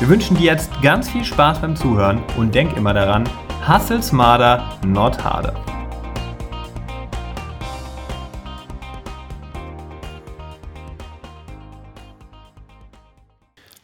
Wir wünschen dir jetzt ganz viel Spaß beim Zuhören und denk immer daran, hustle smarter, not harder.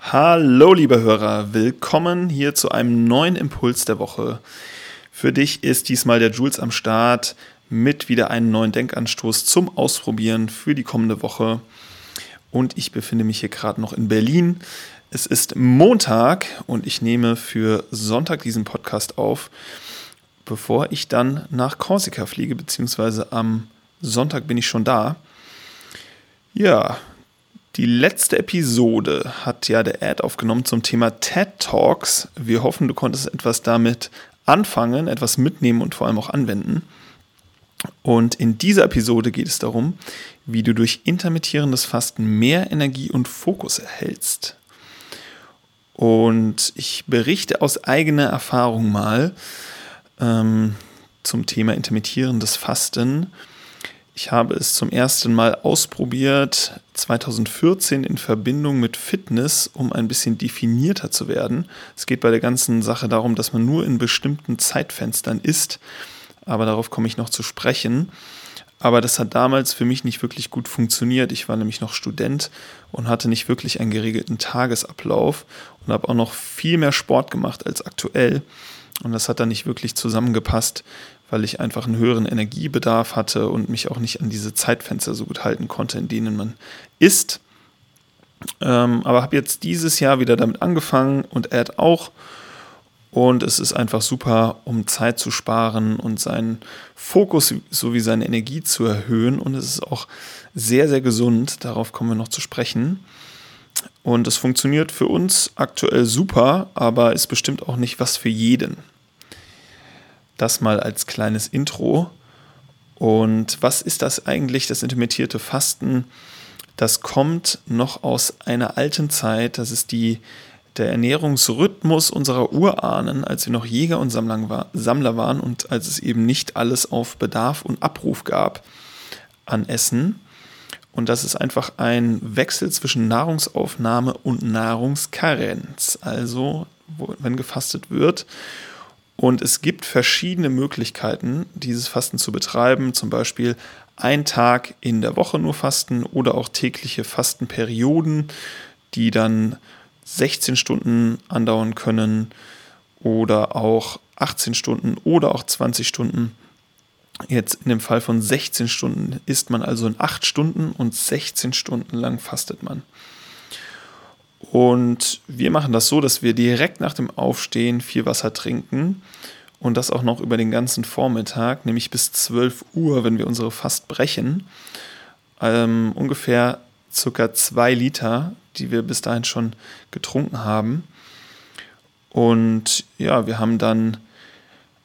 Hallo liebe Hörer, willkommen hier zu einem neuen Impuls der Woche. Für dich ist diesmal der Jules am Start mit wieder einem neuen Denkanstoß zum Ausprobieren für die kommende Woche. Und ich befinde mich hier gerade noch in Berlin. Es ist Montag und ich nehme für Sonntag diesen Podcast auf, bevor ich dann nach Korsika fliege, beziehungsweise am Sonntag bin ich schon da. Ja, die letzte Episode hat ja der Ad aufgenommen zum Thema TED Talks. Wir hoffen, du konntest etwas damit anfangen, etwas mitnehmen und vor allem auch anwenden. Und in dieser Episode geht es darum, wie du durch intermittierendes Fasten mehr Energie und Fokus erhältst. Und ich berichte aus eigener Erfahrung mal ähm, zum Thema intermittierendes Fasten. Ich habe es zum ersten Mal ausprobiert 2014 in Verbindung mit Fitness, um ein bisschen definierter zu werden. Es geht bei der ganzen Sache darum, dass man nur in bestimmten Zeitfenstern isst, aber darauf komme ich noch zu sprechen. Aber das hat damals für mich nicht wirklich gut funktioniert. Ich war nämlich noch Student und hatte nicht wirklich einen geregelten Tagesablauf und habe auch noch viel mehr Sport gemacht als aktuell. Und das hat dann nicht wirklich zusammengepasst, weil ich einfach einen höheren Energiebedarf hatte und mich auch nicht an diese Zeitfenster so gut halten konnte, in denen man isst. Ähm, aber habe jetzt dieses Jahr wieder damit angefangen und er auch und es ist einfach super, um Zeit zu sparen und seinen Fokus sowie seine Energie zu erhöhen. Und es ist auch sehr, sehr gesund. Darauf kommen wir noch zu sprechen. Und es funktioniert für uns aktuell super, aber ist bestimmt auch nicht was für jeden. Das mal als kleines Intro. Und was ist das eigentlich, das intermittierte Fasten? Das kommt noch aus einer alten Zeit. Das ist die der Ernährungsrhythmus unserer Urahnen, als wir noch Jäger und Sammler waren und als es eben nicht alles auf Bedarf und Abruf gab an Essen. Und das ist einfach ein Wechsel zwischen Nahrungsaufnahme und Nahrungskarenz, also wenn gefastet wird. Und es gibt verschiedene Möglichkeiten, dieses Fasten zu betreiben, zum Beispiel ein Tag in der Woche nur fasten oder auch tägliche Fastenperioden, die dann 16 Stunden andauern können oder auch 18 Stunden oder auch 20 Stunden. Jetzt in dem Fall von 16 Stunden isst man also in 8 Stunden und 16 Stunden lang fastet man. Und wir machen das so, dass wir direkt nach dem Aufstehen viel Wasser trinken und das auch noch über den ganzen Vormittag, nämlich bis 12 Uhr, wenn wir unsere Fast brechen. Ähm, ungefähr circa 2 Liter die wir bis dahin schon getrunken haben. Und ja, wir haben dann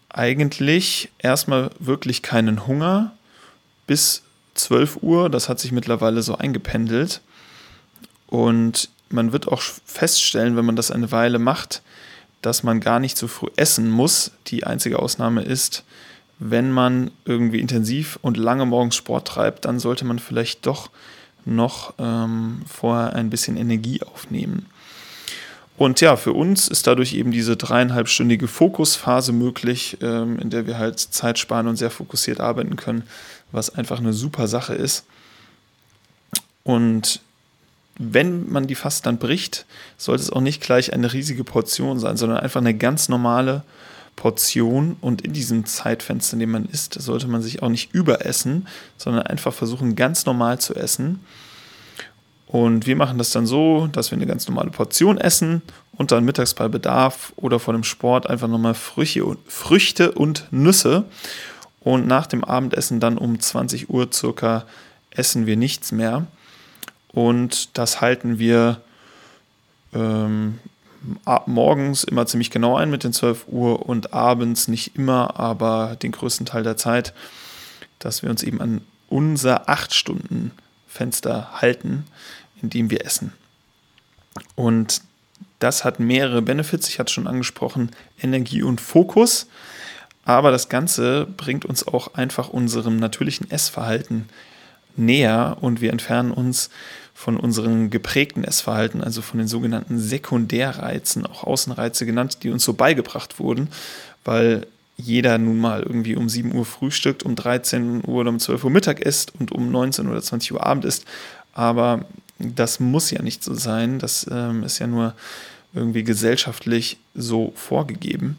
eigentlich erstmal wirklich keinen Hunger bis 12 Uhr. Das hat sich mittlerweile so eingependelt. Und man wird auch feststellen, wenn man das eine Weile macht, dass man gar nicht so früh essen muss. Die einzige Ausnahme ist, wenn man irgendwie intensiv und lange morgens Sport treibt, dann sollte man vielleicht doch noch ähm, vorher ein bisschen Energie aufnehmen. Und ja, für uns ist dadurch eben diese dreieinhalbstündige Fokusphase möglich, ähm, in der wir halt Zeit sparen und sehr fokussiert arbeiten können, was einfach eine super Sache ist. Und wenn man die fast dann bricht, sollte es auch nicht gleich eine riesige Portion sein, sondern einfach eine ganz normale Portion und in diesem Zeitfenster, in dem man isst, sollte man sich auch nicht überessen, sondern einfach versuchen, ganz normal zu essen. Und wir machen das dann so, dass wir eine ganz normale Portion essen und dann mittags bei Bedarf oder vor dem Sport einfach nochmal Früchte und, Nüsse. Und nach dem Abendessen dann um 20 Uhr circa essen wir nichts mehr. Und das halten wir ähm, morgens immer ziemlich genau ein mit den 12 Uhr und abends nicht immer, aber den größten Teil der Zeit, dass wir uns eben an unser 8 Stunden Fenster halten, in dem wir essen. Und das hat mehrere Benefits, ich hatte schon angesprochen, Energie und Fokus. Aber das Ganze bringt uns auch einfach unserem natürlichen Essverhalten näher und wir entfernen uns von unserem geprägten Essverhalten, also von den sogenannten Sekundärreizen, auch Außenreize genannt, die uns so beigebracht wurden, weil jeder nun mal irgendwie um 7 Uhr frühstückt, um 13 Uhr oder um 12 Uhr Mittag isst und um 19 oder 20 Uhr Abend isst. Aber das muss ja nicht so sein. Das ähm, ist ja nur irgendwie gesellschaftlich so vorgegeben.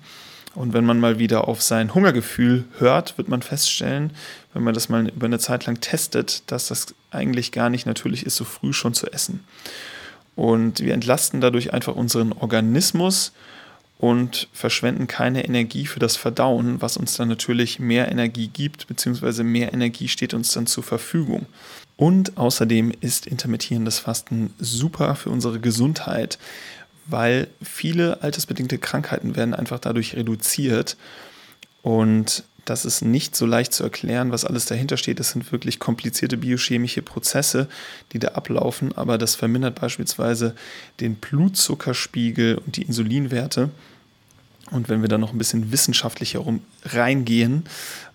Und wenn man mal wieder auf sein Hungergefühl hört, wird man feststellen, wenn man das mal über eine Zeit lang testet, dass das eigentlich gar nicht natürlich ist, so früh schon zu essen. Und wir entlasten dadurch einfach unseren Organismus und verschwenden keine Energie für das Verdauen, was uns dann natürlich mehr Energie gibt, beziehungsweise mehr Energie steht uns dann zur Verfügung. Und außerdem ist intermittierendes Fasten super für unsere Gesundheit, weil viele altersbedingte Krankheiten werden einfach dadurch reduziert. Und das ist nicht so leicht zu erklären, was alles dahinter steht. Das sind wirklich komplizierte biochemische Prozesse, die da ablaufen, aber das vermindert beispielsweise den Blutzuckerspiegel und die Insulinwerte. Und wenn wir da noch ein bisschen wissenschaftlich herum reingehen,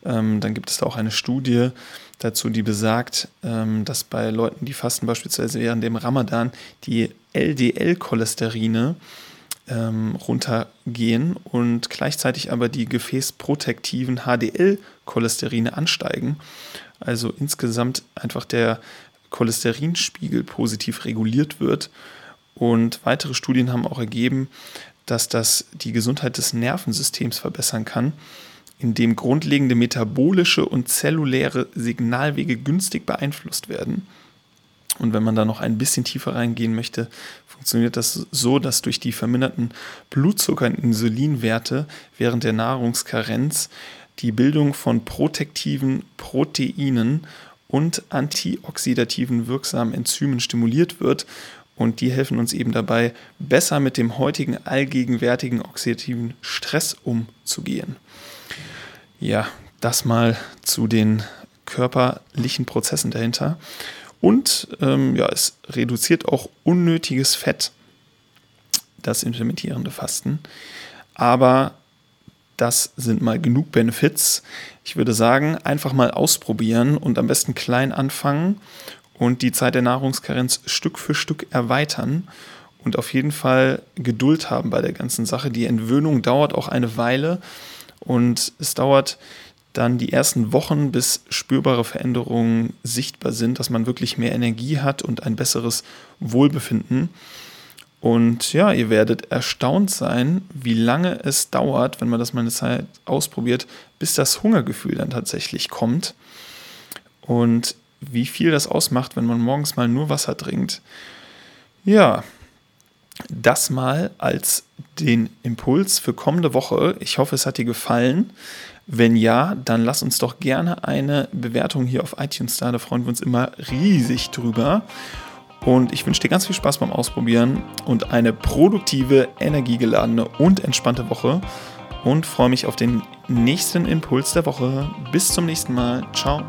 ähm, dann gibt es da auch eine Studie dazu, die besagt, ähm, dass bei Leuten, die fasten, beispielsweise während dem Ramadan, die LDL-Cholesterine ähm, runtergehen und gleichzeitig aber die gefäßprotektiven HDL-Cholesterine ansteigen. Also insgesamt einfach der Cholesterinspiegel positiv reguliert wird. Und weitere Studien haben auch ergeben, dass das die Gesundheit des Nervensystems verbessern kann, indem grundlegende metabolische und zelluläre Signalwege günstig beeinflusst werden. Und wenn man da noch ein bisschen tiefer reingehen möchte, funktioniert das so, dass durch die verminderten Blutzucker- und Insulinwerte während der Nahrungskarenz die Bildung von protektiven Proteinen und antioxidativen wirksamen Enzymen stimuliert wird. Und die helfen uns eben dabei, besser mit dem heutigen allgegenwärtigen oxidativen Stress umzugehen. Ja, das mal zu den körperlichen Prozessen dahinter. Und ähm, ja, es reduziert auch unnötiges Fett, das intermittierende Fasten. Aber das sind mal genug Benefits. Ich würde sagen, einfach mal ausprobieren und am besten klein anfangen und die Zeit der Nahrungskarenz Stück für Stück erweitern und auf jeden Fall Geduld haben bei der ganzen Sache. Die Entwöhnung dauert auch eine Weile und es dauert dann die ersten Wochen, bis spürbare Veränderungen sichtbar sind, dass man wirklich mehr Energie hat und ein besseres Wohlbefinden. Und ja, ihr werdet erstaunt sein, wie lange es dauert, wenn man das mal eine Zeit ausprobiert, bis das Hungergefühl dann tatsächlich kommt. Und wie viel das ausmacht, wenn man morgens mal nur Wasser trinkt. Ja, das mal als den Impuls für kommende Woche. Ich hoffe, es hat dir gefallen. Wenn ja, dann lass uns doch gerne eine Bewertung hier auf iTunes da. Da freuen wir uns immer riesig drüber. Und ich wünsche dir ganz viel Spaß beim Ausprobieren und eine produktive, energiegeladene und entspannte Woche. Und freue mich auf den nächsten Impuls der Woche. Bis zum nächsten Mal. Ciao.